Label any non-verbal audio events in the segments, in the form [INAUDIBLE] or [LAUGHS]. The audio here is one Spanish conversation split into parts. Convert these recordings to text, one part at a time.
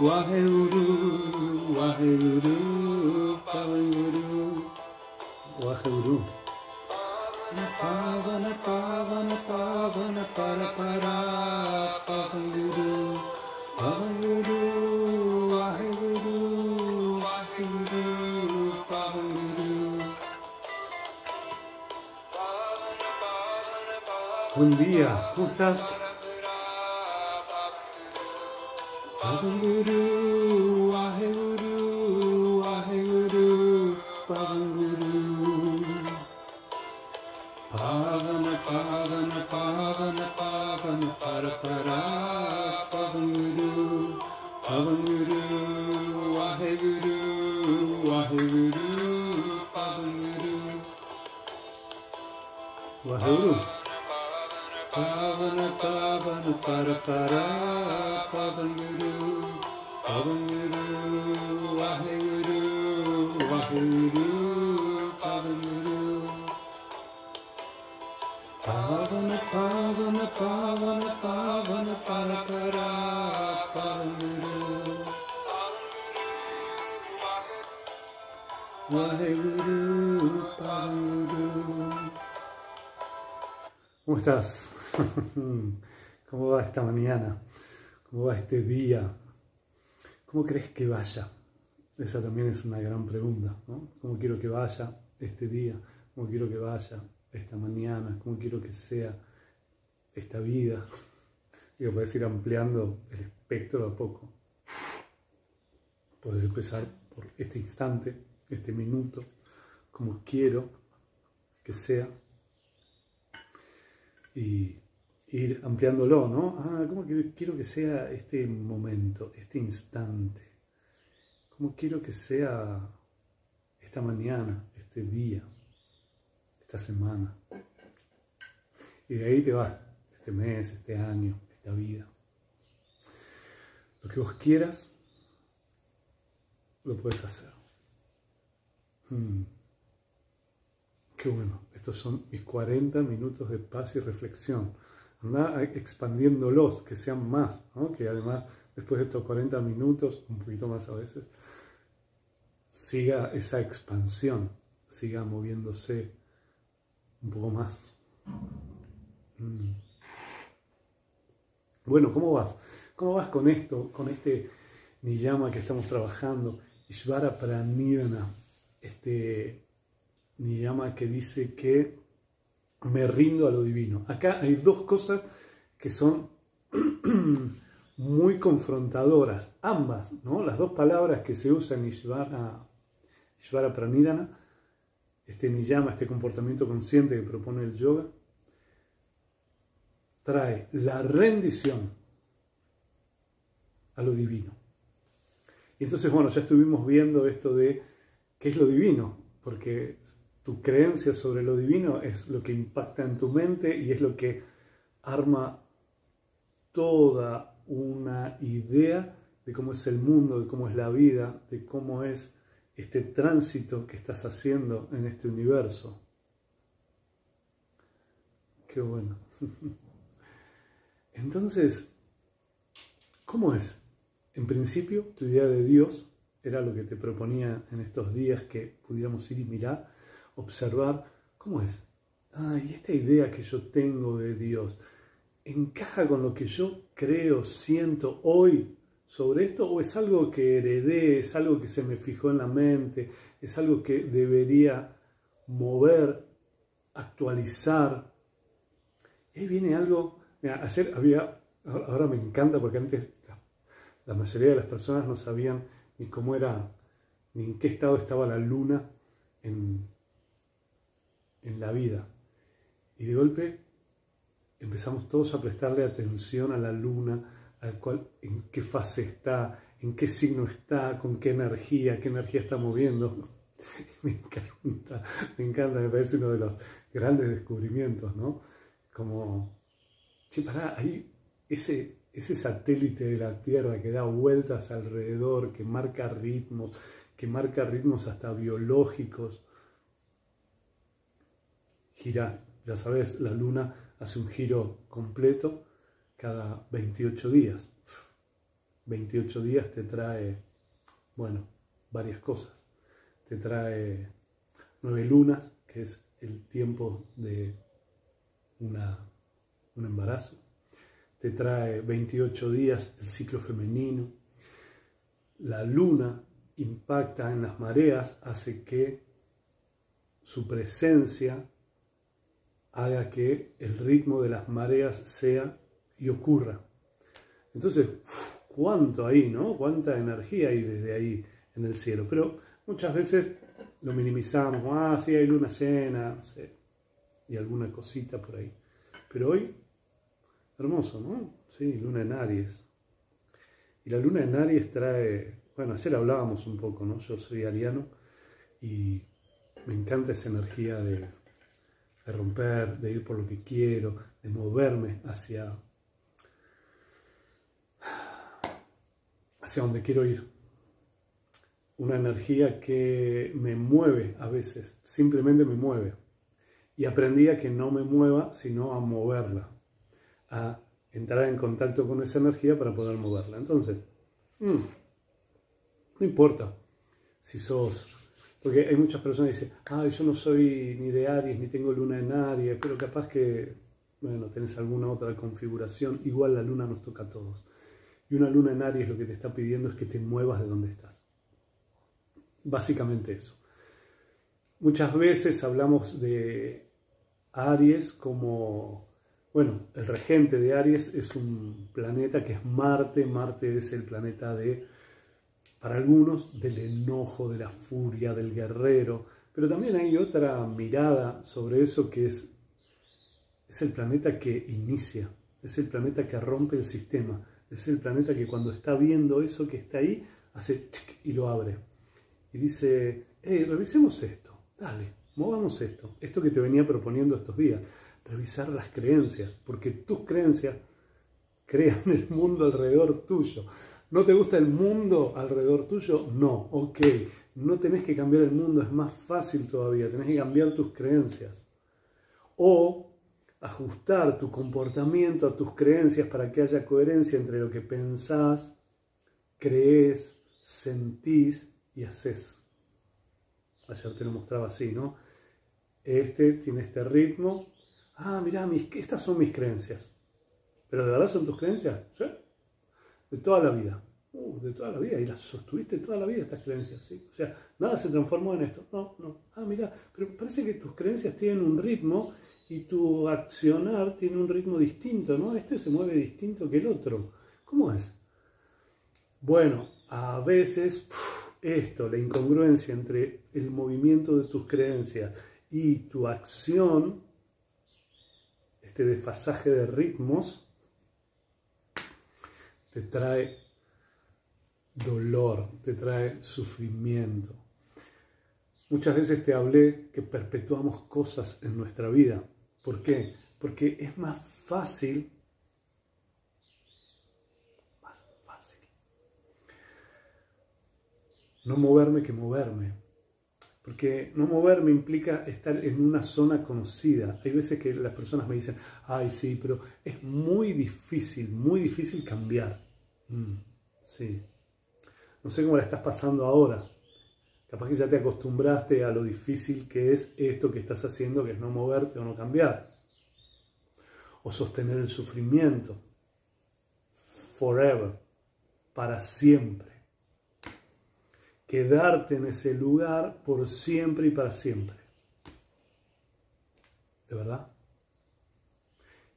Waheguru, día, ¿cómo estás? Pavanguru, Waheguru, Waheguru, Pavanguru. Pavana, Pavana, Pavana, Pavana, Para, Para, Pavanguru, Pavanguru, Waheguru, Waheguru, Pavanguru. Waheguru. Pavana, Pavana, Para, Para, Pavanguru, Pavanguru, ¿Cómo estás? [LAUGHS] ¿Cómo va esta mañana? ¿Cómo va este día? ¿Cómo crees que vaya? Esa también es una gran pregunta, ¿no? ¿Cómo quiero que vaya este día? ¿Cómo quiero que vaya esta mañana? ¿Cómo quiero que sea esta vida? Digo, puedes ir ampliando el espectro a poco. Puedes empezar por este instante, este minuto, como quiero que sea y ir ampliándolo, ¿no? Ah, ¿cómo quiero, que sea este momento, este instante? ¿Cómo quiero que sea esta mañana, este día, esta semana? Y de ahí te vas, este mes, este año, esta vida. Lo que vos quieras, lo puedes hacer. Hmm. Qué bueno, estos son mis 40 minutos de paz y reflexión. Anda expandiéndolos, que sean más, que además después de estos 40 minutos, un poquito más a veces, siga esa expansión, siga moviéndose un poco más. Mm. Bueno, ¿cómo vas? ¿Cómo vas con esto, con este niyama que estamos trabajando? Ishvara Pranidana, este niyama que dice que me rindo a lo divino. Acá hay dos cosas que son [CLEARS THROAT] muy confrontadoras, ambas, ¿no? Las dos palabras que se usan en Ishvara, Ishvara Pranidana, este niyama, este comportamiento consciente que propone el yoga, trae la rendición a lo divino. Y entonces, bueno, ya estuvimos viendo esto de qué es lo divino, porque tu creencia sobre lo divino es lo que impacta en tu mente y es lo que arma toda una idea de cómo es el mundo, de cómo es la vida, de cómo es este tránsito que estás haciendo en este universo. Qué bueno. [LAUGHS] Entonces, ¿cómo es? En principio, tu idea de Dios era lo que te proponía en estos días que pudiéramos ir y mirar, observar, ¿cómo es? Ah, y esta idea que yo tengo de Dios, ¿encaja con lo que yo creo, siento hoy sobre esto? ¿O es algo que heredé, es algo que se me fijó en la mente, es algo que debería mover, actualizar? Y ahí viene algo, ayer había, ahora me encanta porque antes la mayoría de las personas no sabían ni cómo era, ni en qué estado estaba la luna en la vida. Y de golpe empezamos todos a prestarle atención a la luna, a cual, en qué fase está, en qué signo está, con qué energía, qué energía está moviendo. [LAUGHS] Me encanta, me encanta, me parece uno de los grandes descubrimientos, ¿no? Como, che, pará, ahí ese, ese satélite de la Tierra que da vueltas alrededor, que marca ritmos, que marca ritmos hasta biológicos, gira, ya sabes, la luna hace un giro completo cada 28 días. 28 días te trae, bueno, varias cosas. Te trae nueve lunas, que es el tiempo de una, un embarazo. Te trae 28 días el ciclo femenino. La luna impacta en las mareas, hace que su presencia haga que el ritmo de las mareas sea y ocurra. Entonces, cuánto ahí, ¿no? Cuánta energía hay desde ahí en el cielo. Pero muchas veces lo minimizamos, ah, sí, hay luna llena, no sé, y alguna cosita por ahí. Pero hoy, hermoso, ¿no? Sí, luna en Aries. Y la luna en Aries trae, bueno, ayer hablábamos un poco, ¿no? Yo soy ariano y me encanta esa energía de, de romper, de ir por lo que quiero, de moverme hacia, hacia donde quiero ir una energía que me mueve a veces, simplemente me mueve. Y aprendí a que no me mueva, sino a moverla, a entrar en contacto con esa energía para poder moverla. Entonces, mm, no importa si sos, porque hay muchas personas que dicen, ay, yo no soy ni de Aries, ni tengo luna en Aries, pero capaz que, bueno, tenés alguna otra configuración, igual la luna nos toca a todos. Y una luna en Aries lo que te está pidiendo es que te muevas de donde estás. Básicamente eso. Muchas veces hablamos de Aries como, bueno, el regente de Aries es un planeta que es Marte. Marte es el planeta de, para algunos, del enojo, de la furia, del guerrero. Pero también hay otra mirada sobre eso que es, es el planeta que inicia, es el planeta que rompe el sistema, es el planeta que cuando está viendo eso que está ahí, hace y lo abre y dice, hey, revisemos esto, dale, movamos esto, esto que te venía proponiendo estos días, revisar las creencias, porque tus creencias crean el mundo alrededor tuyo. ¿No te gusta el mundo alrededor tuyo? No, ok, no tenés que cambiar el mundo, es más fácil todavía, tenés que cambiar tus creencias. O ajustar tu comportamiento a tus creencias para que haya coherencia entre lo que pensás, crees, sentís y haces. Ayer te lo mostraba así, ¿no? Este tiene este ritmo. Ah, mirá, estas son mis creencias. ¿Pero de verdad son tus creencias? ¿Sí? De toda la vida. Uh, de toda la vida. Y las sostuviste toda la vida estas creencias, ¿sí? O sea, nada se transformó en esto. No, no. Ah, mira, pero parece que tus creencias tienen un ritmo y tu accionar tiene un ritmo distinto, ¿no? Este se mueve distinto que el otro. ¿Cómo es? Bueno, a veces esto, la incongruencia entre el movimiento de tus creencias y tu acción, este desfasaje de ritmos, te trae dolor, te trae sufrimiento. Muchas veces te hablé que perpetuamos cosas en nuestra vida. ¿Por qué? Porque es más fácil no moverme que moverme. Porque no moverme implica estar en una zona conocida. Hay veces que las personas me dicen, ay, sí, pero es muy difícil, muy difícil cambiar. Mm, sí. No sé cómo la estás pasando ahora. Capaz que ya te acostumbraste a lo difícil que es esto que estás haciendo, que es no moverte o no cambiar. O sostener el sufrimiento. Forever. Para siempre quedarte en ese lugar por siempre y para siempre. ¿De verdad?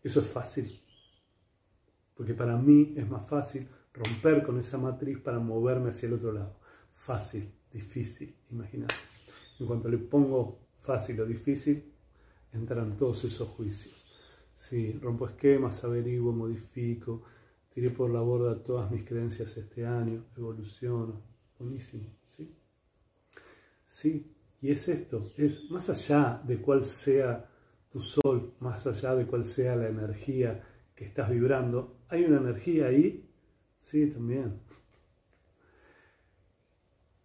Eso es fácil. Porque para mí es más fácil romper con esa matriz para moverme hacia el otro lado. Fácil, difícil, imagínate. En cuanto le pongo fácil o difícil, entran todos esos juicios. Sí, rompo esquemas, averiguo, modifico, tiré por la borda todas mis creencias este año, evoluciono. Buenísimo. Sí, y es esto, es más allá de cuál sea tu sol, más allá de cuál sea la energía que estás vibrando, hay una energía ahí, sí, también.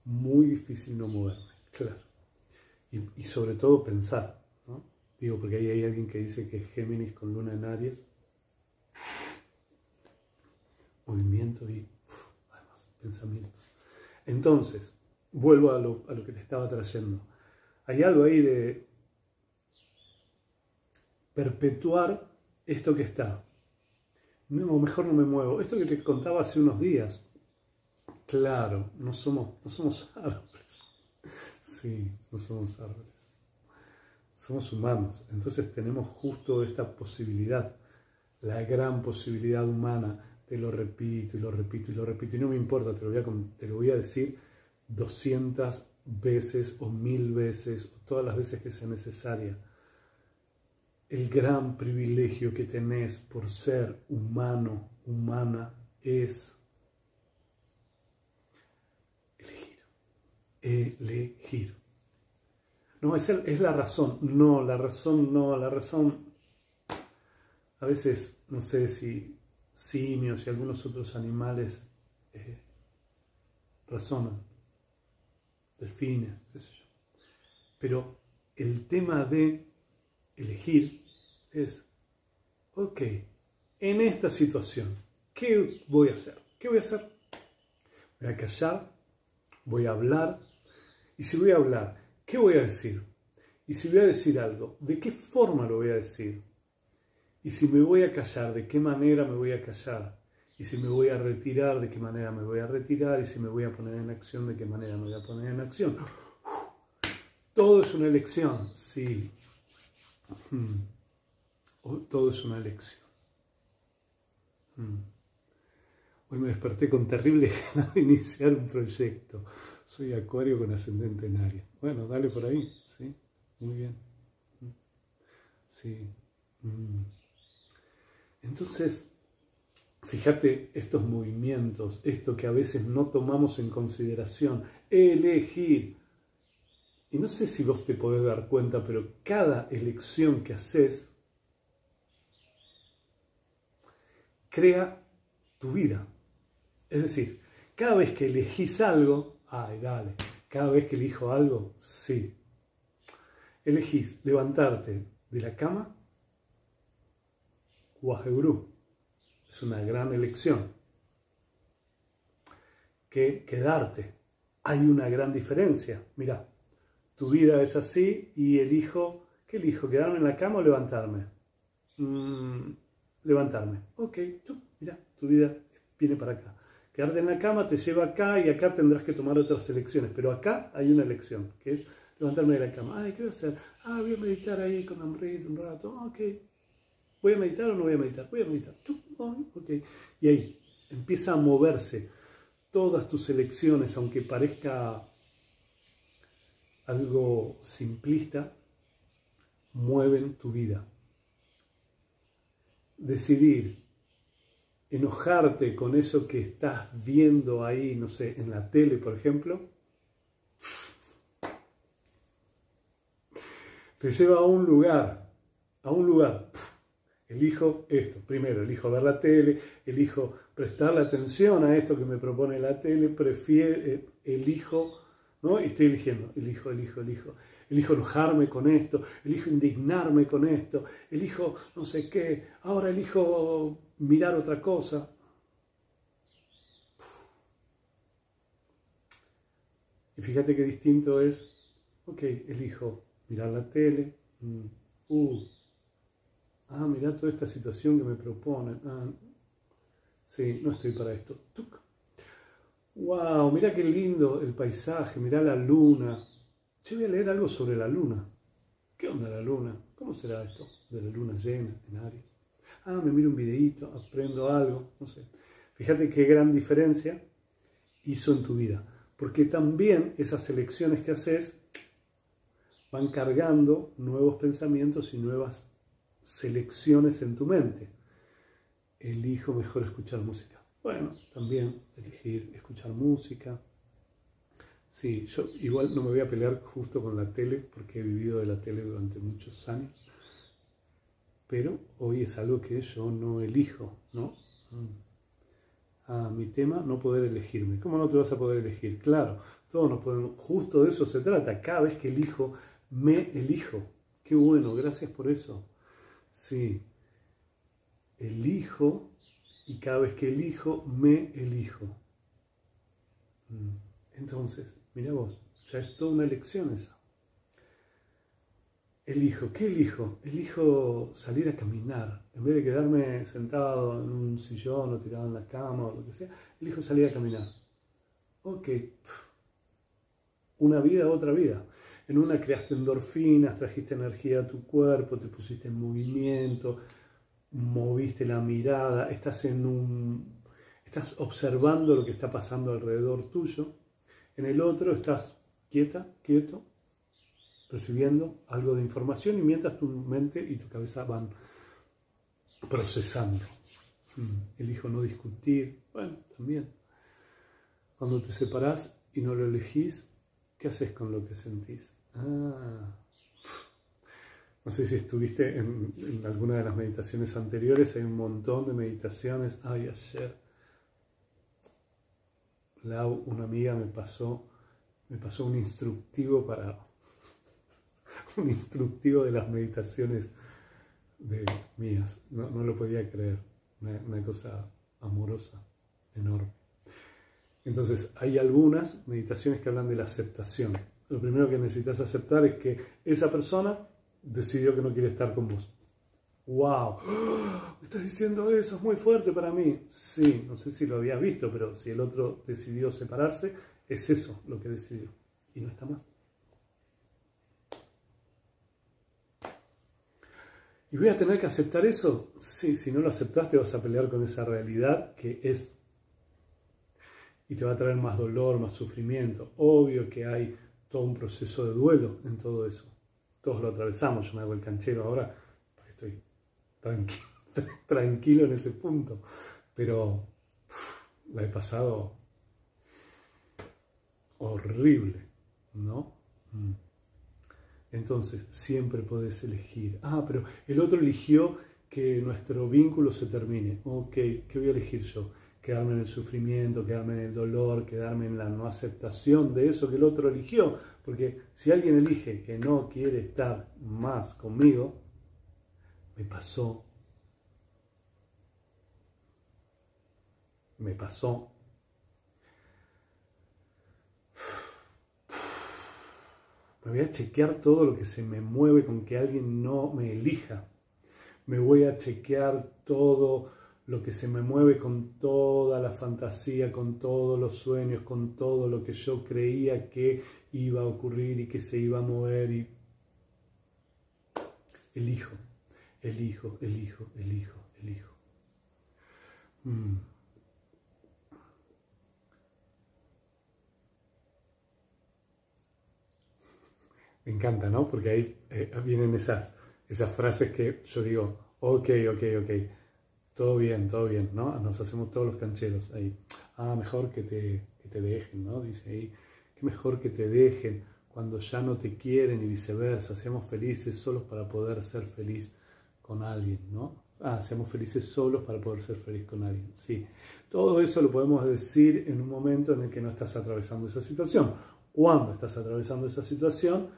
Muy difícil no moverme, claro. Y, sobre todo pensar. Digo, porque ahí hay alguien que dice que Géminis con luna en Aries movimiento y además pensamiento. Entonces, vuelvo a lo, a lo que te estaba trayendo. Hay algo ahí de perpetuar esto que está. No, mejor no me muevo. Esto que te contaba hace unos días. Claro, no somos, no somos árboles. Sí, no somos árboles. Somos humanos. Entonces tenemos justo esta posibilidad, la gran posibilidad humana. Te lo repito y lo repito y lo repito. Y no me importa, te lo voy a, te lo voy a decir 200 veces o mil veces o todas las veces que sea necesaria el gran privilegio que tenés por ser humano, humana, es elegir. Elegir. No, es, es la razón. No, la razón no, la razón. A veces, no sé si simios y algunos otros animales eh, razonan. Delfines, qué sé yo. Pero el tema de elegir es, ok, en esta situación, ¿qué voy a hacer? ¿Qué voy a hacer? Voy a callar, voy a hablar, y si voy a hablar, ¿qué voy a decir? Y si voy a decir algo, ¿de qué forma lo voy a decir? Y si me voy a callar, ¿de qué manera me voy a callar? Y si me voy a retirar, ¿de qué manera me voy a retirar? Y si me voy a poner en acción, ¿de qué manera me voy a poner en acción? Todo es una elección, sí, Hmm. Todo es una elección. Hmm. Hoy me desperté con terrible [LAUGHS] ganas de iniciar un proyecto. Soy acuario con ascendente en Aries. Bueno, dale por ahí, ¿sí? Muy bien. Hmm. Sí. Entonces, fíjate estos movimientos, esto que a veces no tomamos en consideración, elegir, y no sé si vos te podés dar cuenta, pero cada elección que haces crea tu vida. Es decir, cada vez que elegís algo, ay, dale, cada vez que elijo algo, sí. Elegís levantarte de la cama, Guajegurú. Es una gran elección. Que quedarte. Hay una gran diferencia. Mira, tu vida es así y elijo, ¿qué elijo? ¿Quedarme en la cama o levantarme? Mm, levantarme. Ok, mira, tu vida viene para acá. Quedarte en la cama te lleva acá y acá tendrás que tomar otras elecciones, pero acá hay una elección, que es levantarme de la cama. Ay, ¿qué voy a hacer? Ah, voy a meditar ahí con Amrit un rato. Ok. ¿Voy a meditar o no voy a meditar? Voy a meditar. Ok. Y ahí empieza a moverse todas tus elecciones, aunque parezca algo simplista, mueven tu vida. Decidir enojarte con eso que estás viendo ahí, no sé, en la tele, por ejemplo, te lleva a un lugar, a un lugar. Elijo esto, primero, elijo ver la tele, elijo prestarle atención a esto que me propone la tele, prefiero, eh, elijo ¿no? Y estoy eligiendo, elijo, elijo, elijo. Elijo enojarme con esto, elijo indignarme con esto, elijo no sé qué, ahora elijo mirar otra cosa. Y fíjate qué distinto es, ok, elijo mirar la tele, mm, uh, ah, mira toda esta situación que me proponen, ah, sí, no estoy para esto, Wow, mira qué lindo el paisaje, mira la luna. Yo voy a leer algo sobre la luna. ¿Qué onda la luna? ¿Cómo será esto de la luna llena en Aries? Ah, me miro un videíto, aprendo algo, no sé. Fíjate qué gran diferencia hizo en tu vida. Porque también esas elecciones que haces van cargando nuevos pensamientos y nuevas selecciones en tu mente. Elijo mejor escuchar música bueno, también elegir escuchar música. Sí, yo igual no me voy a pelear justo con la tele porque he vivido de la tele durante muchos años, pero hoy es algo que yo no elijo, ¿no? Mm. Ah, mi tema, no poder elegirme. ¿Cómo no te vas a poder elegir? Claro, todos nos podemos, justo de eso se trata. Cada vez que elijo, me elijo. Qué bueno, gracias por eso. Sí, elijo y cada vez que elijo, me elijo. Mm. Entonces, mira vos, ya es toda una elección esa. Elijo, ¿qué elijo? Elijo salir a caminar. En vez de quedarme sentado en un sillón o tirado en la cama o lo que sea, elijo salir a caminar. Ok, una vida, otra vida. En una creaste endorfinas, trajiste energía a tu cuerpo, te pusiste en movimiento, moviste la mirada, estás en un estás observando lo que está pasando alrededor tuyo. En el otro estás quieta, quieto, recibiendo algo de información y mientras tu mente y tu cabeza van procesando. Mm, elijo no discutir, bueno, también. Cuando te separás y no lo elegís, ¿qué haces con lo que sentís? Ah, no sé si estuviste en, alguna de las meditaciones anteriores, hay un montón de meditaciones. Ay, ayer, Lau, una amiga me pasó, me pasó un instructivo para, [LAUGHS] un instructivo de las meditaciones mías. No, lo podía creer, una cosa amorosa, enorme. Entonces, hay algunas meditaciones que hablan de la aceptación lo primero que necesitas aceptar es que esa persona decidió que no quiere estar con vos. ¡Wow! ¿Me estás diciendo eso? Es muy fuerte para mí. Sí, no sé si lo habías visto, pero si el otro decidió separarse, es eso lo que decidió. Y no está más. ¿Y voy a tener que aceptar eso? Sí, si no lo aceptaste vas a pelear con esa realidad que es. Y te va a traer más dolor, más sufrimiento. Obvio que hay todo un proceso de duelo en todo eso. Todos lo atravesamos, yo me hago el canchero ahora porque estoy tranquilo, [LAUGHS] tranquilo en ese punto, pero la he pasado horrible, ¿no? Mm. Entonces, siempre podés elegir. Ah, pero el otro eligió que nuestro vínculo se termine. Ok, ¿qué voy a elegir yo? quedarme en el sufrimiento, quedarme en el dolor, quedarme en la no aceptación de eso que el otro eligió. Porque si alguien elige que no quiere estar más conmigo, me pasó. Me pasó. Me voy a chequear todo lo que se me mueve con que alguien no me elija. Me voy a chequear todo lo que se me mueve con toda la fantasía, con todos los sueños, con todo lo que yo creía que iba a ocurrir y que se iba a mover y elijo, elijo, elijo, elijo, elijo. Mm. Me encanta, ¿no? Porque ahí eh, vienen esas, esas frases que yo digo, ok, ok, ok todo bien, todo bien, ¿no? Nos hacemos todos los cancheros ahí. Ah, mejor que te, que te dejen, ¿no? Dice ahí, qué mejor que te dejen cuando ya no te quieren y viceversa. Seamos felices solos para poder ser feliz con alguien, ¿no? Ah, seamos felices solos para poder ser feliz con alguien. Sí, todo eso lo podemos decir en un momento en el que no estás atravesando esa situación. Cuando estás atravesando esa situación,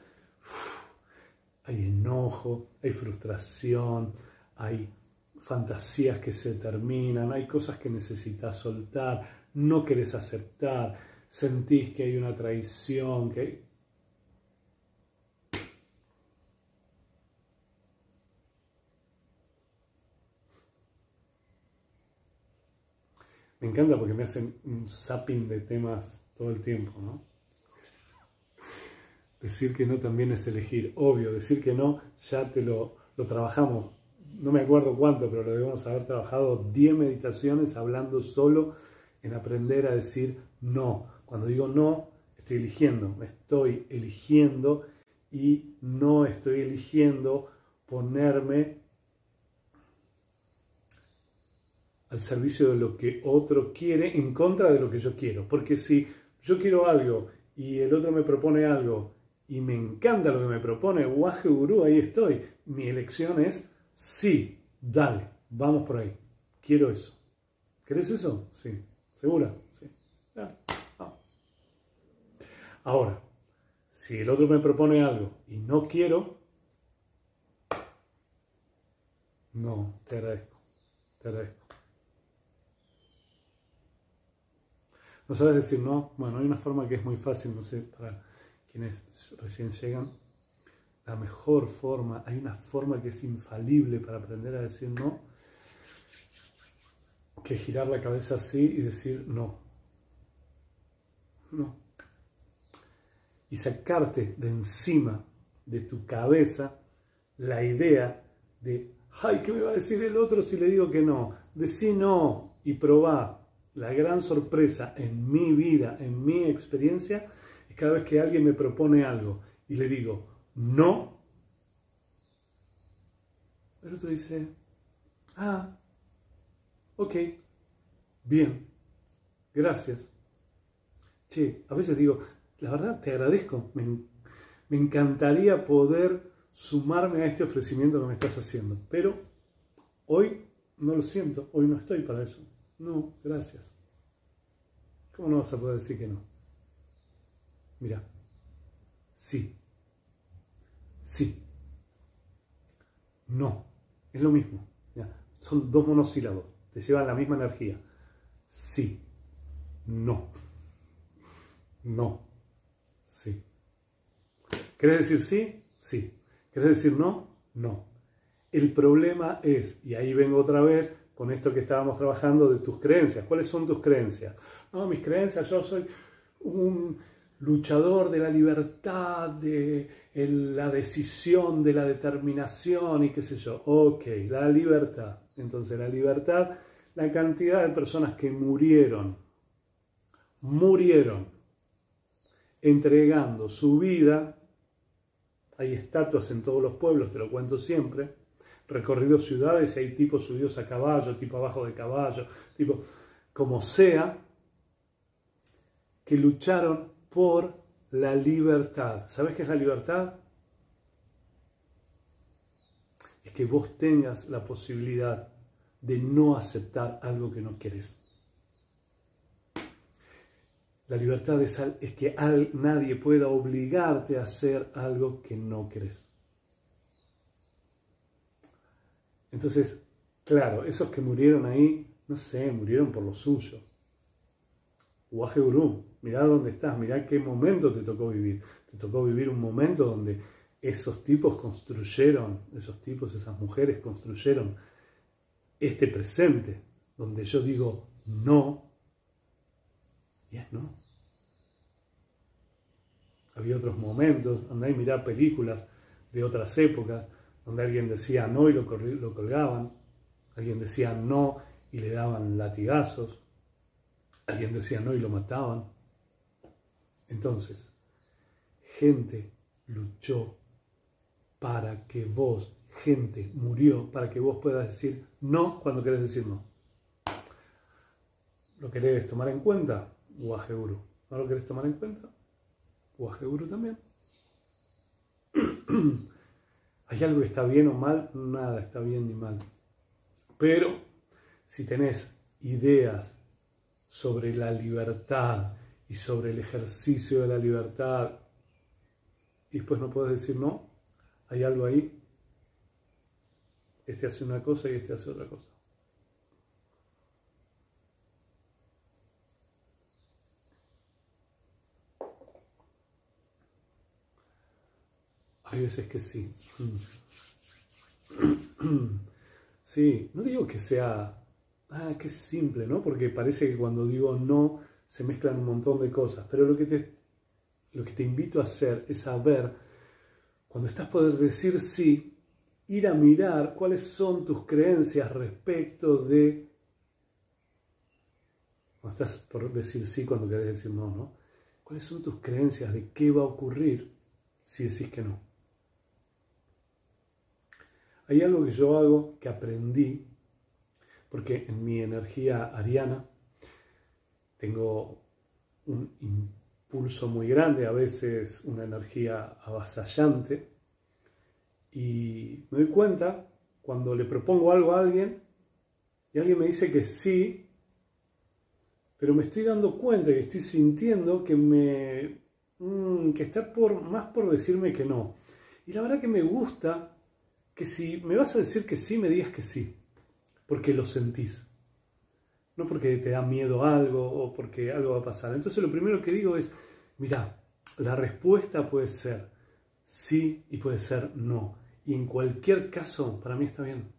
hay enojo, hay frustración, hay fantasías que se terminan, hay cosas que necesitas soltar, no querés aceptar, sentís que hay una traición, que Me encanta porque me hacen un zapping de temas todo el tiempo, ¿no? Decir que no también es elegir, obvio, decir que no ya te lo, lo trabajamos no me acuerdo cuánto, pero lo debemos haber trabajado 10 meditaciones hablando solo en aprender a decir no. Cuando digo no, estoy eligiendo, me estoy eligiendo y no estoy eligiendo ponerme al servicio de lo que otro quiere en contra de lo que yo quiero. Porque si yo quiero algo y el otro me propone algo y me encanta lo que me propone, guaje gurú, ahí estoy. Mi elección es Sí, dale, vamos por ahí. Quiero eso. ¿Querés eso? Sí. ¿Segura? Sí. Ahora, si el otro me propone algo y no quiero, no, te agradezco. Te agradezco. ¿No sabes decir no? Bueno, hay una forma que es muy fácil, no sé, para quienes recién llegan. La mejor forma, hay una forma que es infalible para aprender a decir no, que girar la cabeza así y decir no. No. Y sacarte de encima de tu cabeza la idea de, ay, ¿qué me va a decir el otro si le digo que no? Decí no y probá. La gran sorpresa en mi vida, en mi experiencia, es cada vez que alguien me propone algo y le digo no, el otro dice, ah, ok, bien, gracias. Che, a veces digo, la verdad te agradezco, me, me encantaría poder sumarme a este ofrecimiento que me estás haciendo, pero hoy no lo siento, hoy no estoy para eso. No, gracias. ¿Cómo no vas a poder decir que no? Mira, sí, sí, no, es lo mismo. Son dos monosílabos, te llevan la misma energía. Sí, no, no, sí. ¿Querés decir sí? Sí. ¿Querés decir no? No. El problema es, y ahí vengo otra vez con esto que estábamos trabajando de tus creencias. ¿Cuáles son tus creencias? No, mis creencias, yo soy un luchador de la libertad, de la decisión, de la determinación y qué sé yo. Ok, la libertad. Entonces la libertad, la cantidad de personas que murieron, murieron entregando su vida hay estatuas en todos los pueblos, te lo cuento siempre, recorrido ciudades y hay tipos subidos a caballo, tipo abajo de caballo, tipo como sea, que lucharon por la libertad. ¿Sabes qué es la libertad? Es que vos tengas la posibilidad de no aceptar algo que no querés. La libertad es, que nadie pueda obligarte a hacer algo que no querés. Entonces, claro, esos que murieron ahí, no sé, murieron por lo suyo. Uaje Gurú, mirá dónde estás, mirá qué momento te tocó vivir. Te tocó vivir un momento donde esos tipos construyeron, esos tipos, esas mujeres construyeron este presente, donde yo digo no, y es no. Había otros momentos, donde hay mirar películas de otras épocas, donde alguien decía no y lo, lo colgaban, alguien decía no y le daban latigazos, alguien decía no y lo mataban. Entonces, gente luchó para que vos, gente murió para que vos puedas decir no cuando querés decir no. ¿Lo querés tomar en cuenta? Guajeguru. ¿No lo querés tomar en cuenta? Guajeguru también. [CLEARS THROAT] ¿Hay algo que está bien o mal? Nada está bien ni mal. Pero si tenés ideas sobre la libertad y sobre el ejercicio de la libertad y después no puedes decir no, hay algo ahí. Este hace una cosa y este hace otra cosa. Hay veces que sí. [CLEARS THROAT] Sí, no digo que sea, ah, que simple, ¿no? Porque parece que cuando digo no se mezclan un montón de cosas, pero lo que te, lo que te invito a hacer es a ver, cuando estás por decir sí, ir a mirar cuáles son tus creencias respecto de... Cuando estás por decir sí, cuando querés decir no, ¿no? ¿Cuáles son tus creencias de qué va a ocurrir si decís que no? Hay algo que yo hago que aprendí, porque en mi energía ariana tengo un impulso muy grande, a veces una energía avasallante, y me doy cuenta cuando le propongo algo a alguien y alguien me dice que sí, pero me estoy dando cuenta y estoy sintiendo que me mm, que está por más por decirme que no. Y la verdad que me gusta que si me vas a decir que sí, me digas que sí, porque lo sentís. No porque te da miedo algo o porque algo va a pasar. Entonces lo primero que digo es, mira, la respuesta puede ser sí y puede ser no. Y en cualquier caso, para mí está bien.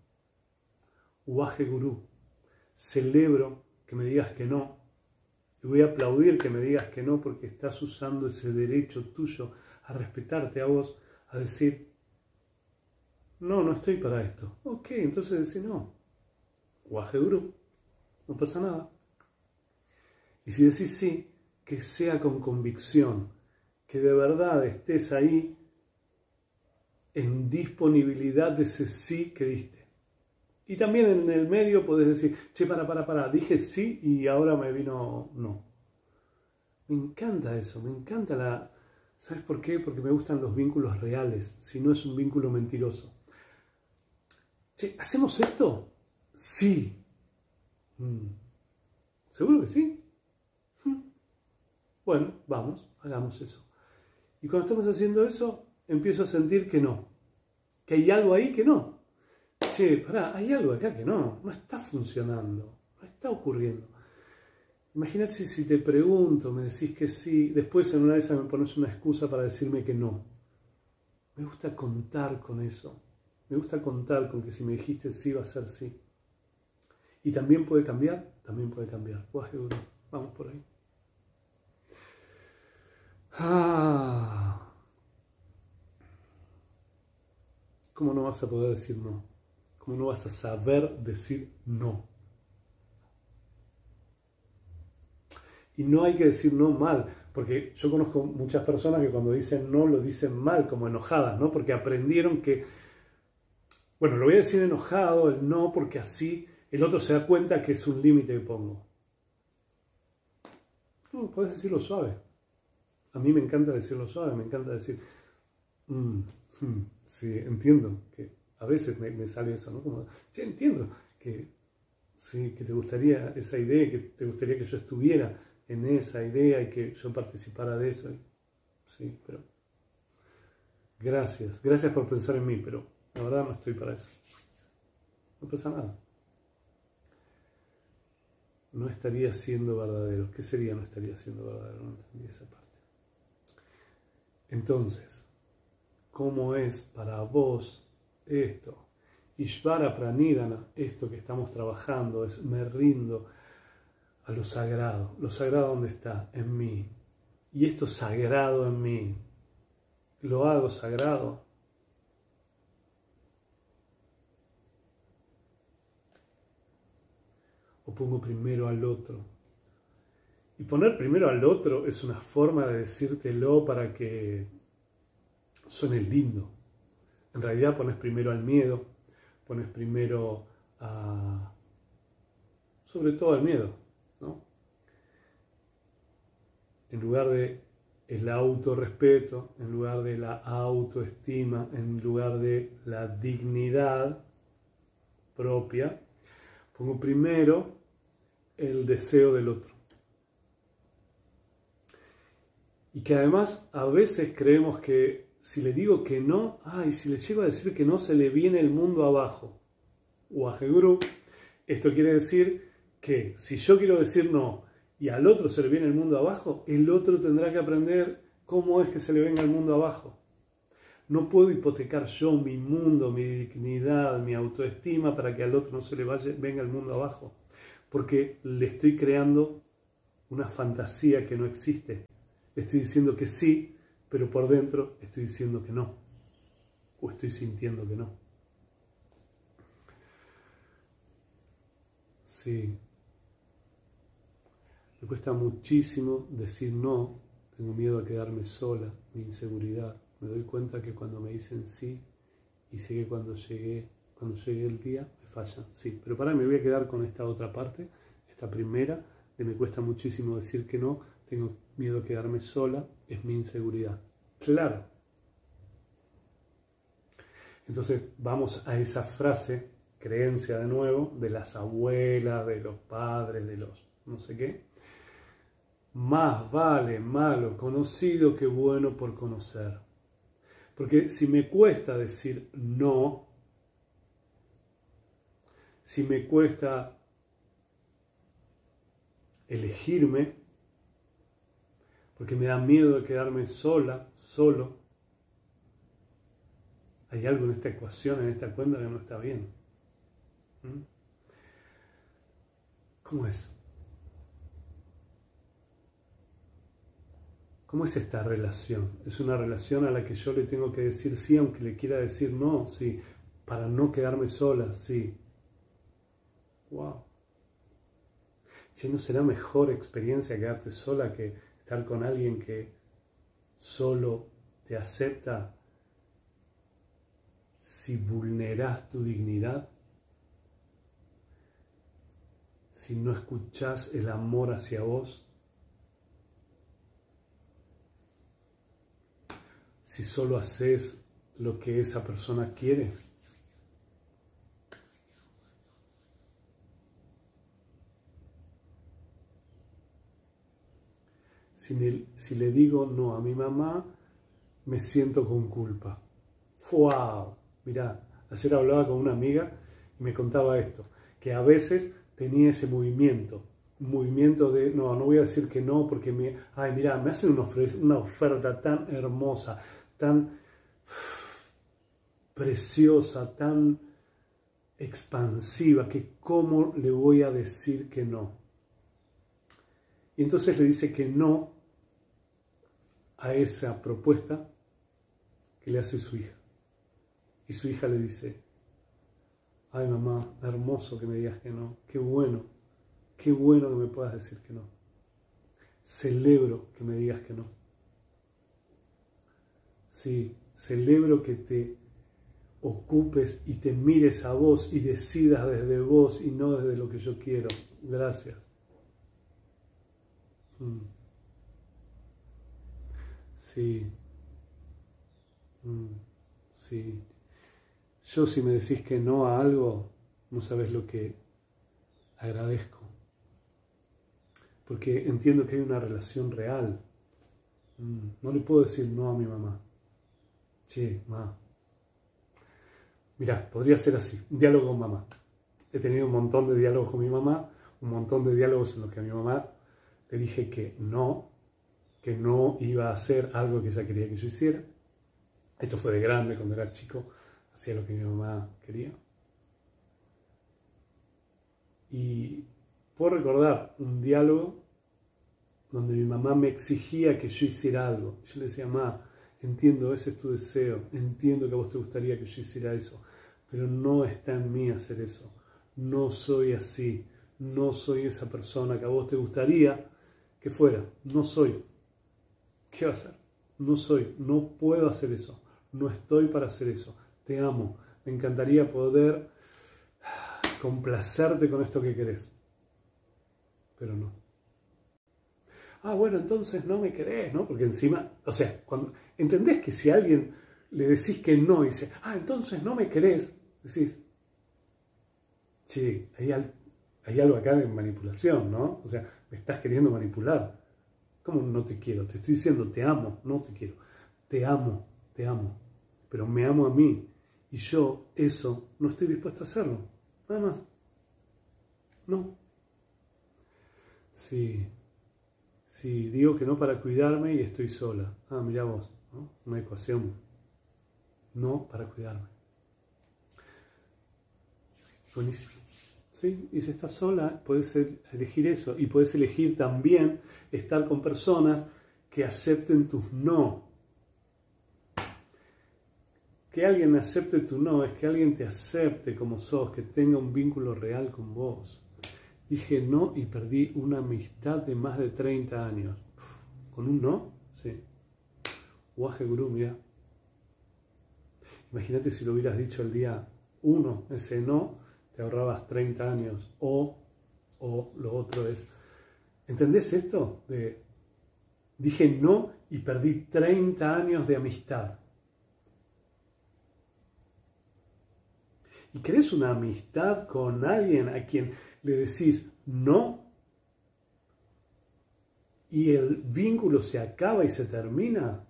Uaje Gurú, celebro que me digas que no. Y voy a aplaudir que me digas que no porque estás usando ese derecho tuyo a respetarte a vos, a decir, no, no estoy para esto. Ok, entonces decir no. Uaje Gurú, no pasa nada. Y si decís sí, que sea con convicción, que de verdad estés ahí en disponibilidad de ese sí que diste. Y también en el medio podés decir, che, para, para, para, dije sí y ahora me vino no. Me encanta eso, me encanta la... ¿Sabes por qué? Porque me gustan los vínculos reales, si no es un vínculo mentiroso. Che, ¿hacemos esto? Sí. Mm. ¿Seguro que sí? Mm. Bueno, vamos, hagamos eso. Y cuando estamos haciendo eso, empiezo a sentir que no, que hay algo ahí que no. Che, pará, hay algo acá que no, no está funcionando, no está ocurriendo. Imagínate si, te pregunto, me decís que sí, después en una de esas me pones una excusa para decirme que no. Me gusta contar con eso. Me gusta contar con que si me dijiste sí va a ser sí. Y también puede cambiar, también puede cambiar. Vamos por ahí. Ah. ¿Cómo no vas a poder decir no? ¿Cómo no vas a saber decir no? Y no hay que decir no mal, porque yo conozco muchas personas que cuando dicen no lo dicen mal, como enojadas, ¿no? Porque aprendieron que, bueno, lo voy a decir enojado, el no, porque así el otro se da cuenta que es un límite que pongo. No, puedes decirlo suave. A mí me encanta decirlo suave, me encanta decir, mm, mm, sí, entiendo que a veces me, sale eso, ¿no? Como, sí, entiendo que, sí, que te gustaría esa idea, que te gustaría que yo estuviera en esa idea y que yo participara de eso. Sí, pero gracias, gracias por pensar en mí, pero la verdad no estoy para eso. No pasa nada. No estaría siendo verdadero. ¿Qué sería no estaría siendo verdadero? No entendí esa parte. Entonces, ¿cómo es para vos esto? Ishvara Pranidana, esto que estamos trabajando, es me rindo a lo sagrado. Lo sagrado dónde está? En mí. Y esto sagrado en mí, lo hago sagrado. Pongo primero al otro. Y poner primero al otro es una forma de decírtelo para que suene lindo. En realidad pones primero al miedo, pones primero a... sobre todo al miedo, ¿no? En lugar de el autorrespeto, en lugar de la autoestima, en lugar de la dignidad propia, pongo primero el deseo del otro. Y que además a veces creemos que si le digo que no, ay, si le llego a decir que no, se le viene el mundo abajo. Guru, esto quiere decir que si yo quiero decir no y al otro se le viene el mundo abajo, el otro tendrá que aprender cómo es que se le venga el mundo abajo. No puedo hipotecar yo mi mundo, mi dignidad, mi autoestima para que al otro no se le vaya, venga el mundo abajo. Porque le estoy creando una fantasía que no existe estoy diciendo que sí, pero por dentro estoy diciendo que no. O estoy sintiendo que no. Sí. Me cuesta muchísimo decir no. Tengo miedo a quedarme sola, mi inseguridad. Me doy cuenta que cuando me dicen sí, y sé que cuando llegue, cuando llegue el día, me fallan. Sí, pero para me voy a quedar con esta otra parte, esta primera, de me cuesta muchísimo decir que no, tengo miedo a quedarme sola, es mi inseguridad. Claro. Entonces vamos a esa frase, creencia de nuevo, de las abuelas, de los padres, de los no sé qué. Más vale malo conocido que bueno por conocer. Porque si me cuesta decir no, si me cuesta elegirme, porque me da miedo de quedarme sola, solo, hay algo en esta ecuación, en esta cuenta que no está bien. ¿Mm? ¿Cómo es? ¿Cómo es esta relación? ¿Es una relación a la que yo le tengo que decir sí, aunque le quiera decir no? Sí, para no quedarme sola, sí. Wow. Si no será mejor experiencia quedarte sola que estar con alguien que solo te acepta si vulneras tu dignidad, si no escuchas el amor hacia vos, si solo haces lo que esa persona quiere. Si, le digo no a mi mamá, me siento con culpa. ¡Wow! Mirá, ayer hablaba con una amiga y me contaba esto, que a veces tenía ese movimiento, un movimiento de, no, no voy a decir que no porque me, ay, mira, me hacen una, una oferta tan hermosa, tan preciosa, tan expansiva, que cómo le voy a decir que no. Y entonces le dice que no a esa propuesta que le hace su hija. Y su hija le dice, ay mamá, hermoso que me digas que no, qué bueno, qué bueno que me puedas decir que no. Celebro que me digas que no. Sí, celebro que te ocupes y te mires a vos y decidas desde vos y no desde lo que yo quiero. Gracias. Mm. Sí. Mm. Sí. Yo si me decís que no a algo, no sabes lo que agradezco. Porque entiendo que hay una relación real. Mm. No le puedo decir no a mi mamá Che, mamá. Mira, podría ser así, un diálogo con mamá. He tenido un montón de diálogos con mi mamá, un montón de diálogos en los que a mi mamá le dije que no, que no iba a hacer algo que ella quería que yo hiciera. Esto fue de grande, cuando era chico, hacía lo que mi mamá quería. Y puedo recordar un diálogo donde mi mamá me exigía que yo hiciera algo. Yo le decía, mamá, Entiendo, ese es tu deseo, entiendo que a vos te gustaría que yo hiciera eso, pero no está en mí hacer eso. No soy así, no soy esa persona que a vos te gustaría que fuera, no soy. ¿Qué va a hacer? No soy, no puedo hacer eso, no estoy para hacer eso. Te amo, me encantaría poder complacerte con esto que querés, pero no ah, bueno, entonces no me querés, ¿no? Porque encima, o sea, cuando entendés que si a alguien le decís que no y dice, ah, entonces no me querés, decís, sí, hay, hay algo acá de manipulación, ¿no? O sea, me estás queriendo manipular. ¿Cómo no te quiero? Te estoy diciendo, te amo, no te quiero. Te amo, te amo. Pero me amo a mí. Y yo eso no estoy dispuesto a hacerlo. Nada más. No. Sí, si digo que no para cuidarme y estoy sola. Ah, mira vos, una ecuación. No para cuidarme. Buenísimo. Y si estás sola, puedes elegir eso. Y puedes elegir también estar con personas que acepten tus no. Que alguien acepte tu no es que alguien te acepte como sos, que tenga un vínculo real con vos. Dije no y perdí una amistad de más de 30 años. ¿Con un no? Sí. Guaje Guru, mira. Imagínate si lo hubieras dicho el día 1, ese no, te ahorrabas 30 años. O, o lo otro es, ¿entendés esto? De, dije no y perdí 30 años de amistad. ¿Y querés una amistad con alguien a quien le decís no y el vínculo se acaba y se termina,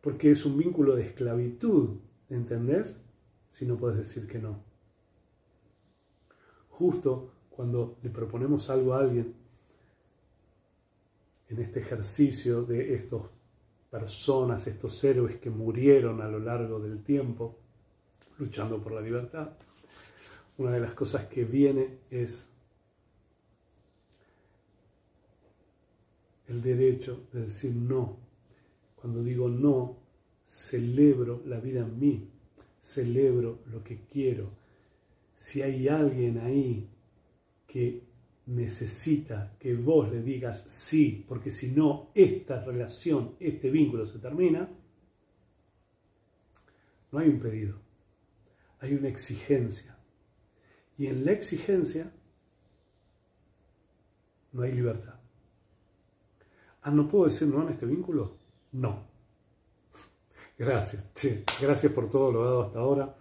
porque es un vínculo de esclavitud, ¿entendés? Si no puedes decir que no. Justo cuando le proponemos algo a alguien en este ejercicio de estas personas, estos héroes que murieron a lo largo del tiempo, luchando por la libertad, una de las cosas que viene es el derecho de decir no. Cuando digo no, celebro la vida en mí, celebro lo que quiero. Si hay alguien ahí que necesita que vos le digas sí, porque si no, esta relación, este vínculo se termina, no hay un pedido, hay una exigencia. Y en la exigencia no hay libertad. Ah, ¿no puedo decir no en este vínculo? No. [LAUGHS] Gracias, che. Gracias por todo lo dado hasta ahora.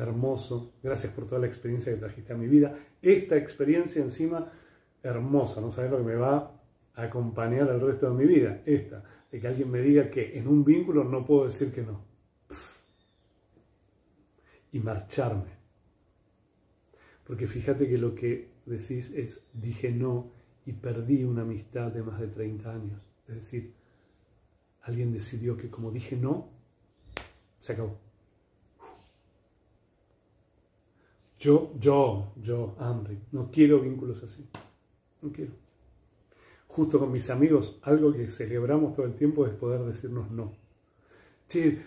Hermoso. Gracias por toda la experiencia que trajiste a mi vida. Esta experiencia encima, hermosa. No sabes lo que me va a acompañar el resto de mi vida. Esta, de que alguien me diga que en un vínculo no puedo decir que no. Y marcharme. Porque fíjate que lo que decís es, dije no y perdí una amistad de más de 30 años. Es decir, alguien decidió que como dije no, se acabó. Yo, yo, yo, Henry, no quiero vínculos así. No quiero. Justo con mis amigos, algo que celebramos todo el tiempo es poder decirnos no. Che,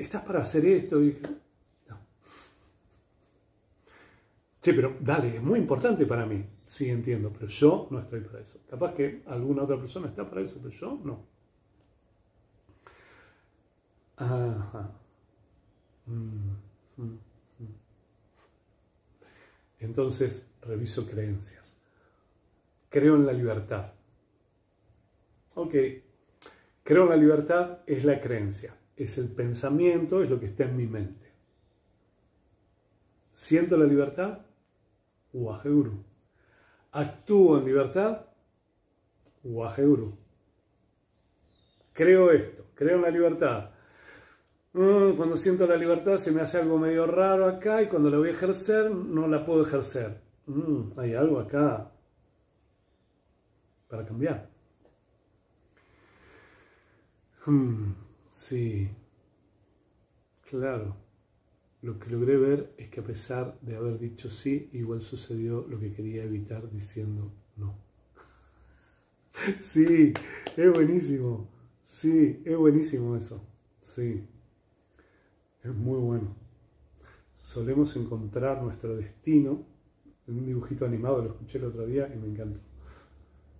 ¿estás para hacer esto? Y Sí, pero dale, es muy importante para mí. Sí, entiendo, pero yo no estoy para eso. Capaz que alguna otra persona está para eso, pero yo no. Ajá. Mm, mm. Entonces, reviso creencias. Creo en la libertad. Ok. Creo en la libertad es la creencia, es el pensamiento, es lo que está en mi mente. Siento la libertad, Guru. Actúo en libertad, Guru. Creo esto, creo en la libertad. Mm, cuando siento la libertad se me hace algo medio raro acá y cuando la voy a ejercer no la puedo ejercer. Mm, hay algo acá para cambiar. Mm, sí, claro. Lo que logré ver es que a pesar de haber dicho sí, igual sucedió lo que quería evitar diciendo no. [LAUGHS] sí, es buenísimo. Sí, es buenísimo eso. Sí, es muy bueno. Solemos encontrar nuestro destino en un dibujito animado, lo escuché el otro día y me encantó.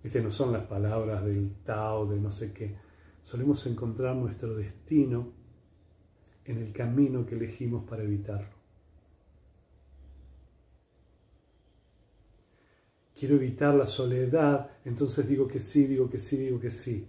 Este no son las palabras del Tao, de no sé qué. Solemos encontrar nuestro destino en el camino que elegimos para evitarlo. Quiero evitar la soledad, entonces digo que sí, digo que sí, digo que sí.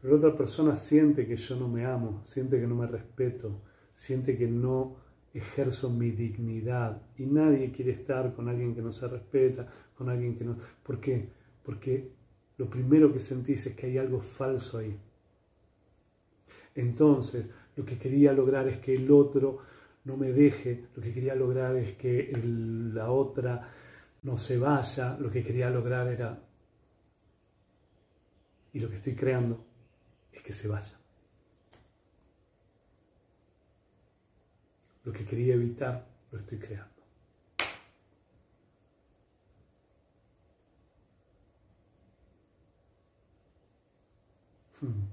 Pero otra persona siente que yo no me amo, siente que no me respeto, siente que no ejerzo mi dignidad y nadie quiere estar con alguien que no se respeta, con alguien que no... ¿Por qué? Porque lo primero que sentís es que hay algo falso ahí. Entonces, lo que quería lograr es que el otro no me deje, lo que quería lograr es que la otra no se vaya, lo que quería lograr era... Y lo que estoy creando que se vaya. Lo que quería evitar lo estoy creando. Hmm.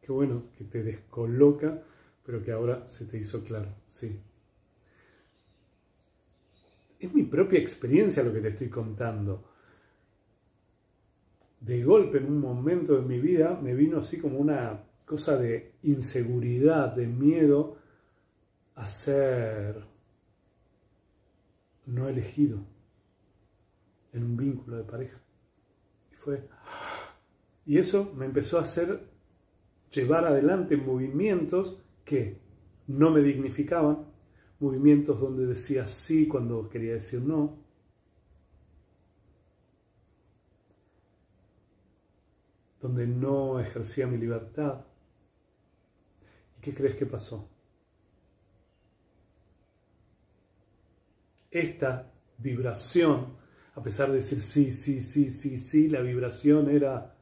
Qué bueno que te descoloca, pero que ahora se te hizo claro, sí. Es mi propia experiencia lo que te estoy contando. De golpe, en un momento de mi vida, me vino así como una cosa de inseguridad, de miedo a ser no elegido en un vínculo de pareja. Y fue. Y eso me empezó a hacer llevar adelante movimientos que no me dignificaban, movimientos donde decía sí cuando quería decir no. Donde no ejercía mi libertad. ¿Y qué crees que pasó? Esta vibración a pesar de decir sí, sí, sí, sí, sí, la vibración era...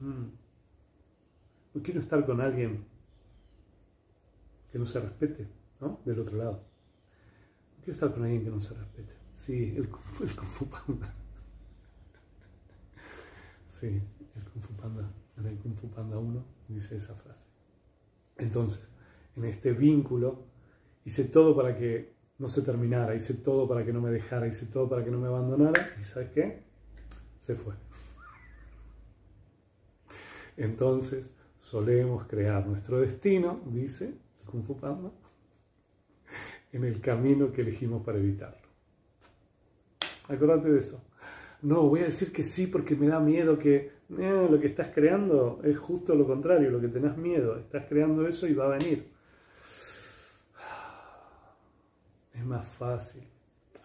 Mm, no quiero estar con alguien que no se respete, ¿no? Del otro lado. No quiero estar con alguien que no se respete. Sí, el, el Kung Fu Panda. Sí, el Kung Fu Panda, en el Kung Fu Panda 1 dice esa frase. Entonces, en este vínculo, hice todo para que no se terminara, hice todo para que no me dejara, hice todo para que no me abandonara, y ¿sabes qué? Se fue. Entonces, solemos crear nuestro destino, dice el Kung Fu Panda, en el camino que elegimos para evitarlo. Acordate de eso. No, voy a decir que sí porque me da miedo que eh, lo que estás creando es justo lo contrario, lo que tenés miedo. Estás creando eso y va a venir. Es más fácil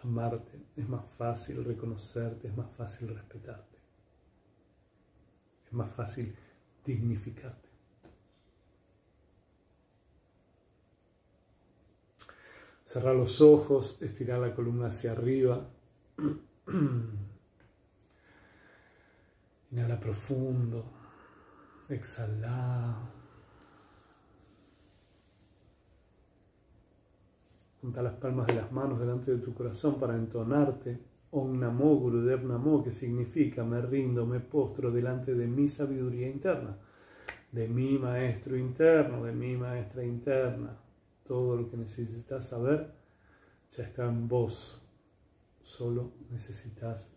amarte, es más fácil reconocerte, es más fácil respetarte. Es más fácil dignificarte. Cerrar los ojos, estirar la columna hacia arriba. [CLEARS THROAT] Inhala profundo, exhala. Junta las palmas de las manos delante de tu corazón para entonarte. Om Namo Gurudev Namo, que significa me rindo, me postro delante de mi sabiduría interna, de mi maestro interno, de mi maestra interna. Todo lo que necesitas saber ya está en vos. Solo necesitas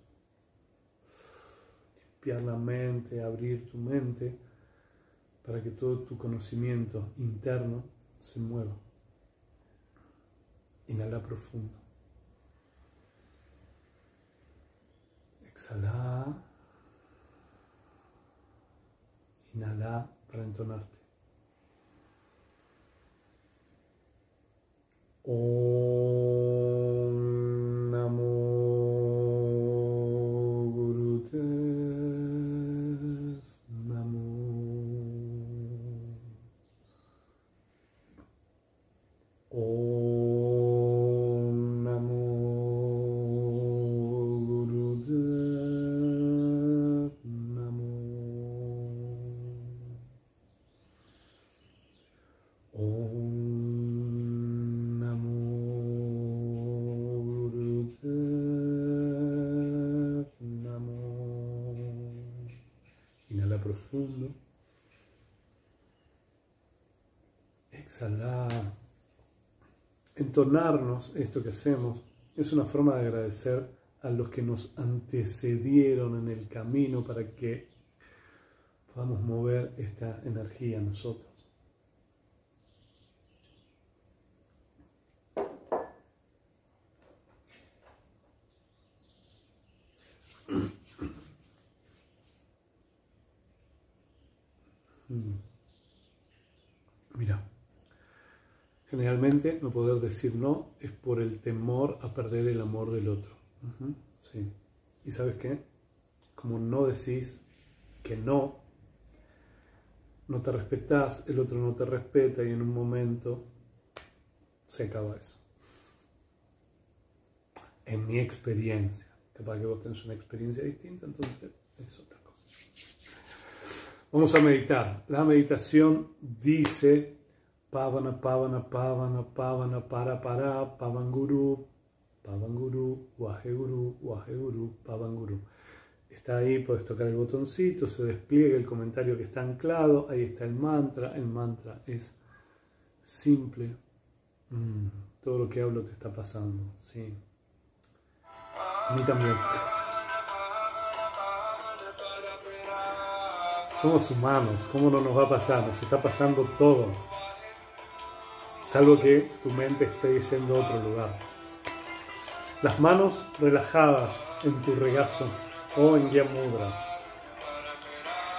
la mente, abrir tu mente para que todo tu conocimiento interno se mueva. Inhala profundo. Exhala. Inhala para entonarte. exhalar, entonarnos esto que hacemos, es una forma de agradecer a los que nos antecedieron en el camino para que podamos mover esta energía nosotros. Mm. Mira. Generalmente no poder decir no es por el temor a perder el amor del otro. Sí. ¿Y sabes qué? Como no decís que no, no te respetas, el otro no te respeta y en un momento se acaba eso. En mi experiencia, para que vos tenés una experiencia distinta, entonces es otra cosa. Vamos a meditar. La meditación dice Pavana, Pavana, Pavana, Pavana, Para, Para, Pavanguru, Pavanguru, Waheguru, Waheguru, Pavanguru. Está ahí, puedes tocar el botoncito, se despliega el comentario que está anclado, ahí está el mantra, el mantra es simple. Mm, todo lo que hablo te está pasando, sí. A mí también. Somos humanos, ¿cómo no nos va a pasar? Nos está pasando todo salvo que tu mente esté yendo a otro lugar. Las manos relajadas en tu regazo o en guía mudra.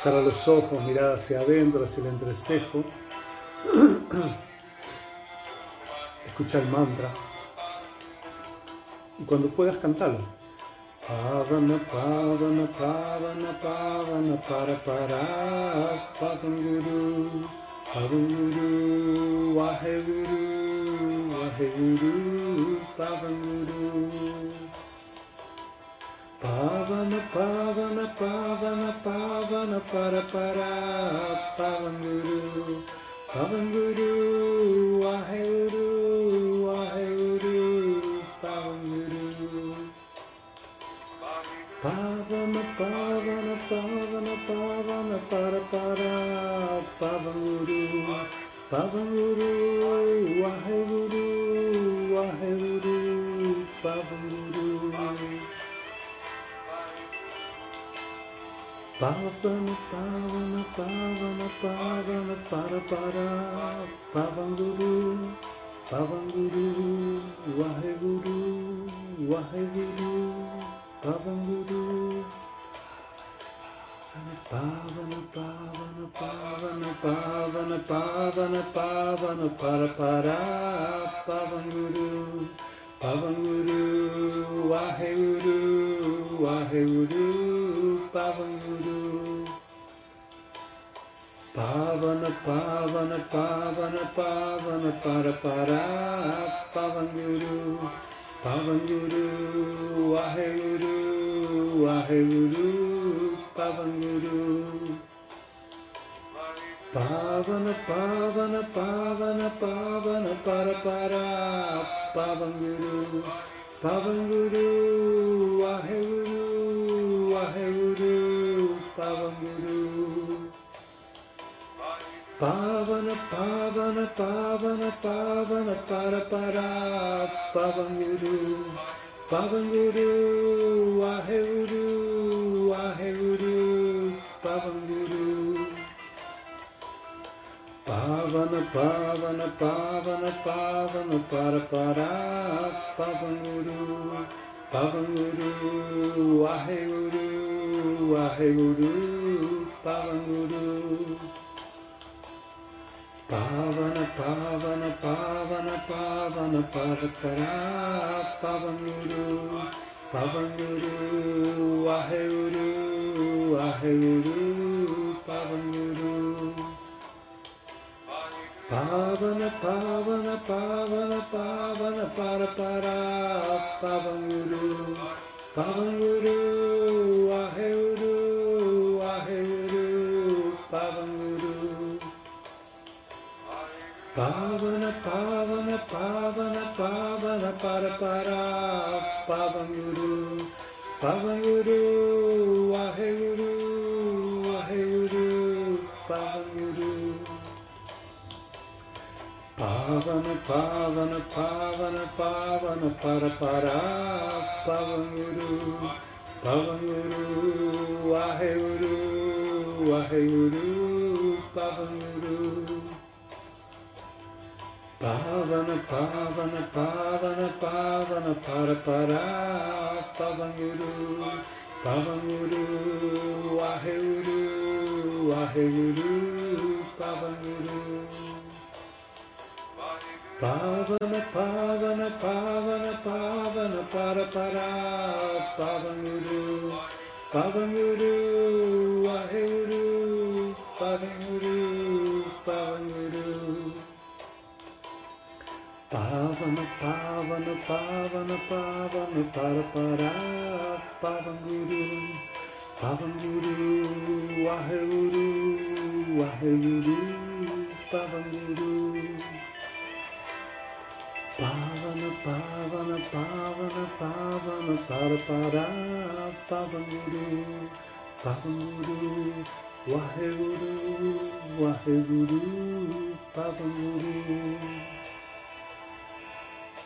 Los ojos, mirada hacia adentro, hacia el entrecejo. [CLEARS THROAT] Escucha el mantra. Y cuando puedas cantarlo. Para, para. Pavanguru, Waheguru, Waheguru, Pavanguru. Pavana, Pavana, Pavana, Pavana, Para, Para, Pavanguru, Pavanguru, Pavanguru, Pavanguru, Waheguru, Waheguru, Pavanguru. Pavana, Pavana, Pavana, Pavana, Para, Para, Pavanguru, Pavanguru, Waheguru, Waheguru, Pavanguru. Pavana, Pavana, Pavana, Pavana, Pavana, Pavana, Para, Para, Pavanguru, Pavanguru, Waheguru, Waheguru, Pavanguru. Pavana, Pavana, Pavana, Pavana, Para, Para, Pavanguru, Pavanguru, Waheguru, Waheguru, Pavanguru. Pavana, Pavana, Pavana, Pavana, Para, Para, Pavanguru, Pavanguru, Waheguru, Waheguru, Pavanguru. Pavana, Pavana, Pavana, Pavana, Para, Para, Pavanguru, Pavanguru, Waheguru, Waheguru, Pavana, Pavana, Pavana, Pavana, Para, Para, Pavanguru, Pavanguru, Waheguru, Waheguru, Pavanguru. Pavana, Pavana, Pavana, Pavana, Para, Para, Pavanguru, Pavanguru, Waheguru, Waheguru, Pavanguru. Pavana, Pavana, Pavana, Pavana, Para, Para, Pavanguru, Pavanguru, Waheguru, Waheguru, Pavanguru. Pavana, Pavana, Pavana, Pavana, Para, Para, Pavanguru, Pavanguru, Waheguru, Pavana, Pavana, Pavana, Pavana, Para, Para, Pavanguru, Pavanguru, Waheguru, Waheguru, Pavanguru. Pavana, Pavana, Pavana, Pavana, Para, Para, Pavanguru, Pavanguru, Waheguru, Waheguru, Pavanguru. Pavana, Pavana, Pavana, Pavana, Para, Para, Pavanguru, Pavanguru, Waheguru, Pavanguru, Pavanguru. Pavana, Pavana, Pavana, Pavana, Para, Para, Pavanguru, Pavanguru, Waheguru, Waheguru, Pavanguru. Pavana, Pavana, Pavana, Pavana, Para, Para, Pavanguru, Pavanguru, Waheguru, Waheguru, Pavanguru.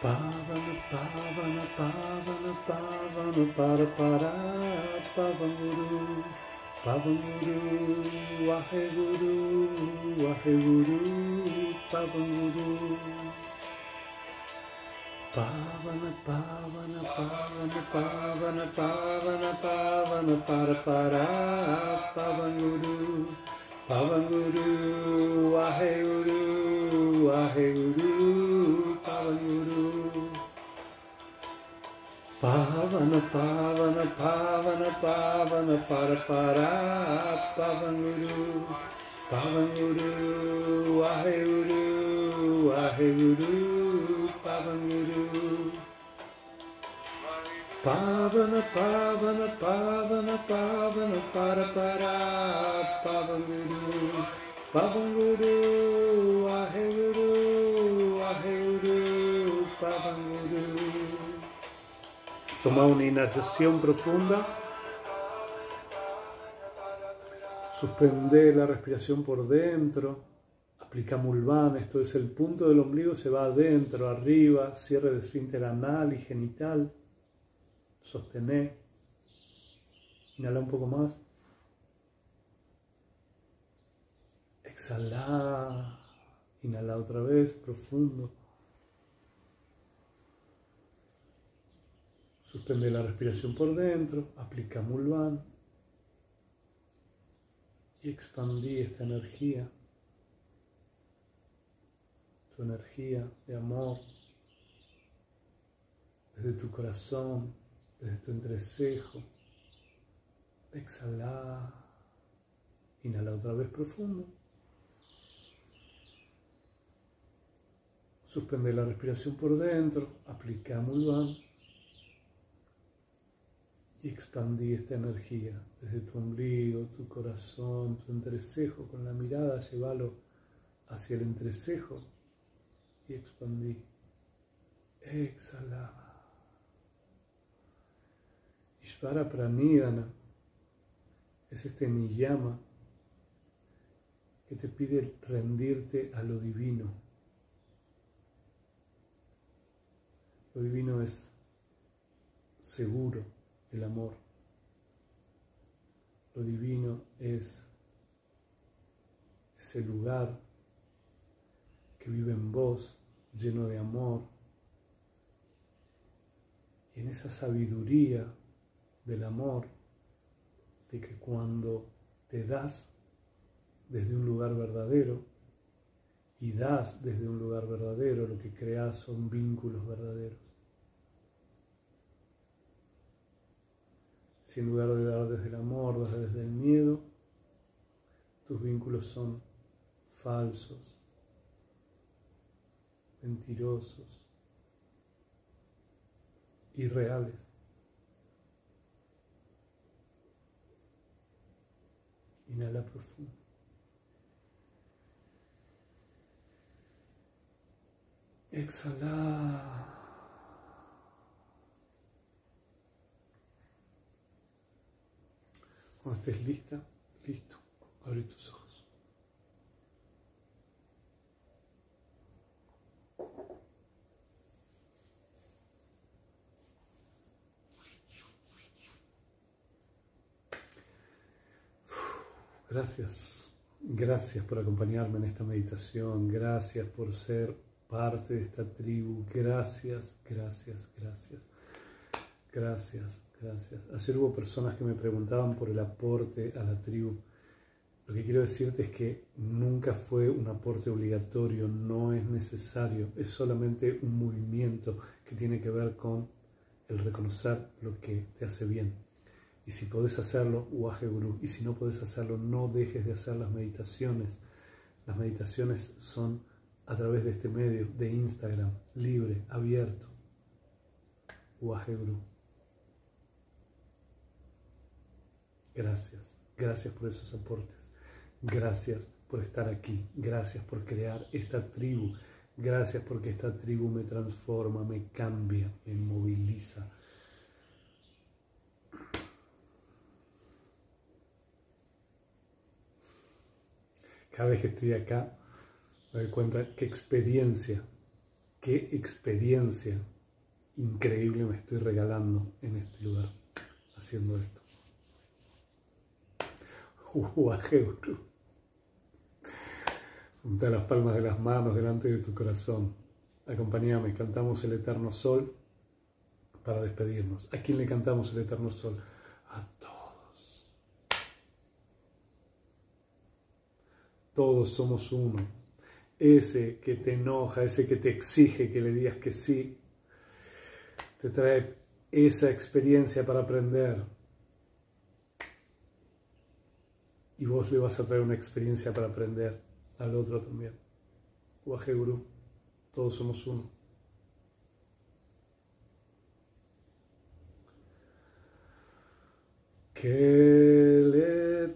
Pavana, Pavana, Pavana, Pavana, Para, Para, Pavanguru, Pavanguru, Waheguru, Waheguru, Pavanguru. Pavana, Pavana, Pavana, Pavana, Pavana, Pavana, Para, Para, Pavanguru, Pavanguru, Waheguru, Waheguru, Pavanguru. Pavana, Pavana, Pavana, Pavana, Para, Para, Pavanguru, Pavanguru, Waheguru, Waheguru, Pavanguru. Pavana, Pavana, Pavana, Pavana, para, para, Pavanguru, Pavanguru, Aheguru, Aheguru, Pavanguru. Toma una inhalación profunda. Suspende la respiración por dentro. Aplica Mulvan, esto es el punto del ombligo, se va adentro, arriba, cierre de esfínter anal y genital. Sostener. Inhala un poco más. Exhala. Inhala otra vez, profundo. Suspende la respiración por dentro, aplica Mulvan y expandí esta energía, energía de amor desde tu corazón, desde tu entrecejo. Exhala, inhala otra vez profundo. Suspende la respiración por dentro, aplica Mulvan y expandí esta energía desde tu ombligo, tu corazón, tu entrecejo, con la mirada llévalo hacia el entrecejo y expandí. Exhala. Ishvara Pranidana es este niyama que te pide rendirte a lo divino. Lo divino es seguro el amor. Lo divino es ese lugar que vive en vos, lleno de amor. Y en esa sabiduría del amor, de que cuando te das desde un lugar verdadero y das desde un lugar verdadero, lo que creas son vínculos verdaderos. Si en lugar de dar desde el amor, das desde el miedo, tus vínculos son falsos, mentirosos, irreales. Inhala profundo. Exhala. Cuando estés lista, listo, abre tus ojos. Gracias, gracias por acompañarme en esta meditación, gracias por ser parte de esta tribu, gracias, gracias, gracias, gracias, Gracias. Ayer hubo personas que me preguntaban por el aporte a la tribu. Lo que quiero decirte es que nunca fue un aporte obligatorio, no es necesario, es solamente un movimiento que tiene que ver con el reconocer lo que te hace bien. Y si podés hacerlo, Uaje Guru. Y si no podés hacerlo, no dejes de hacer las meditaciones. Las meditaciones son a través de este medio, de Instagram, libre, abierto. Uaje Guru. Gracias, gracias por esos aportes. Gracias por estar aquí. Gracias por crear esta tribu. Gracias porque esta tribu me transforma, me cambia, me moviliza. Cada vez que estoy acá, me doy cuenta qué experiencia, qué experiencia increíble me estoy regalando en este lugar, haciendo esto. Guru. Junta las palmas de las manos delante de tu corazón. Acompáñame, cantamos el eterno sol para despedirnos. ¿A quién le cantamos el eterno sol? A todos. Todos somos uno. Ese que te enoja, ese que te exige que le digas que sí, te trae esa experiencia para aprender y vos le vas a traer una experiencia para aprender al otro también. Guru, todos somos uno. Que el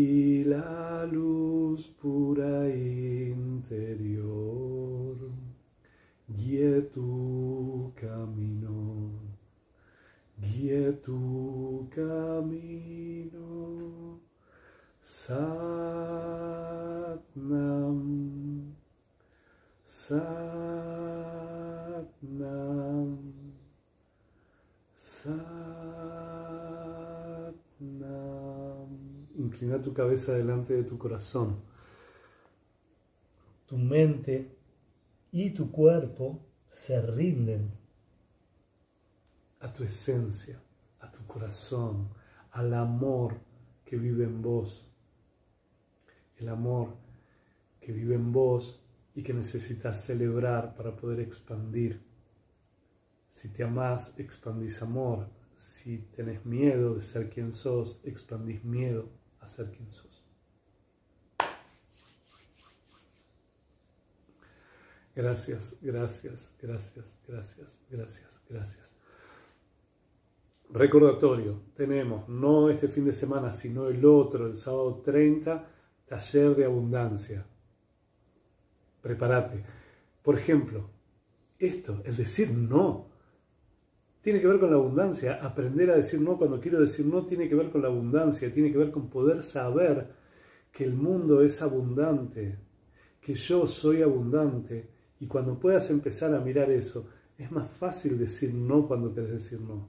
y la luz pura interior guíe tu camino, guíe tu camino. Satnam, Satnam, Inclina tu cabeza delante de tu corazón. Tu mente y tu cuerpo se rinden a tu esencia, a tu corazón, al amor que vive en vos. El amor que vive en vos y que necesitas celebrar para poder expandir. Si te amás, expandís amor. Si tenés miedo de ser quien sos, expandís miedo a ser quien sos. Gracias, gracias, gracias, gracias, gracias, gracias. Recordatorio, tenemos no este fin de semana, sino el otro, el sábado 30, taller de abundancia. Prepárate. Por ejemplo, esto, el decir no, tiene que ver con la abundancia. Aprender a decir no cuando quiero decir no tiene que ver con la abundancia, tiene que ver con poder saber que el mundo es abundante, que yo soy abundante. Y cuando puedas empezar a mirar eso, es más fácil decir no cuando quieres decir no.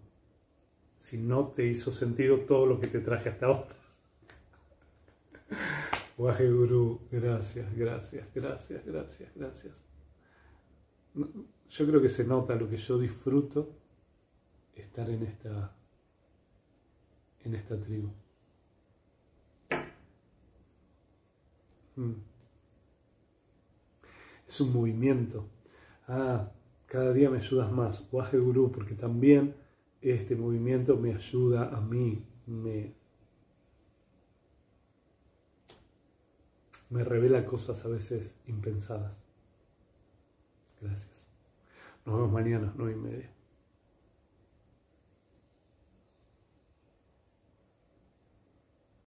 Si no te hizo sentido todo lo que te traje hasta ahora. [LAUGHS] Waje Guru, gracias, gracias, gracias, gracias, gracias. Yo creo que se nota lo que yo disfruto estar en esta, en esta tribu. Mm. Es un movimiento. Ah, cada día me ayudas más, Waje Guru, porque también este movimiento me ayuda a mí, me, me revela cosas a veces impensadas. Gracias. Nos vemos mañana, nueve y media.